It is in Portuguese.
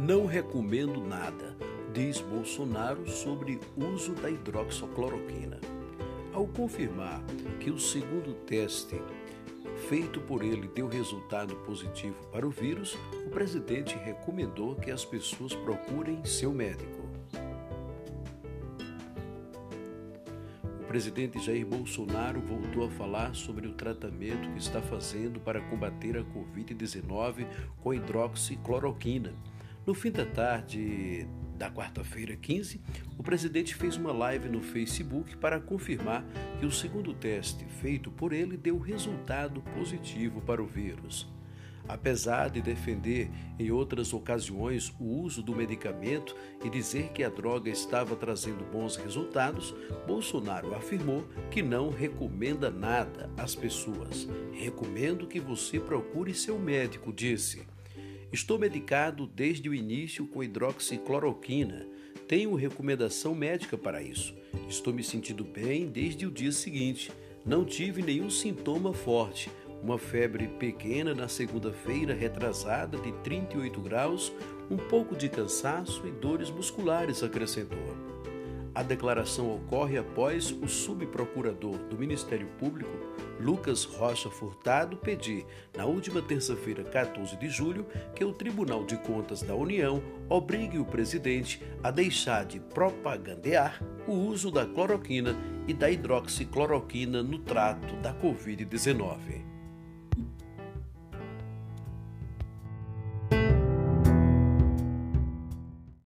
Não recomendo nada, diz Bolsonaro sobre uso da hidroxicloroquina. Ao confirmar que o segundo teste feito por ele deu resultado positivo para o vírus, o presidente recomendou que as pessoas procurem seu médico. O presidente Jair Bolsonaro voltou a falar sobre o tratamento que está fazendo para combater a Covid-19 com hidroxicloroquina. No fim da tarde da quarta-feira 15, o presidente fez uma live no Facebook para confirmar que o segundo teste feito por ele deu resultado positivo para o vírus. Apesar de defender em outras ocasiões o uso do medicamento e dizer que a droga estava trazendo bons resultados, Bolsonaro afirmou que não recomenda nada às pessoas. Recomendo que você procure seu médico, disse. Estou medicado desde o início com hidroxicloroquina. Tenho recomendação médica para isso. Estou me sentindo bem desde o dia seguinte. Não tive nenhum sintoma forte. Uma febre pequena na segunda-feira, retrasada, de 38 graus, um pouco de cansaço e dores musculares, acrescentou. A declaração ocorre após o subprocurador do Ministério Público, Lucas Rocha Furtado, pedir, na última terça-feira, 14 de julho, que o Tribunal de Contas da União obrigue o presidente a deixar de propagandear o uso da cloroquina e da hidroxicloroquina no trato da Covid-19.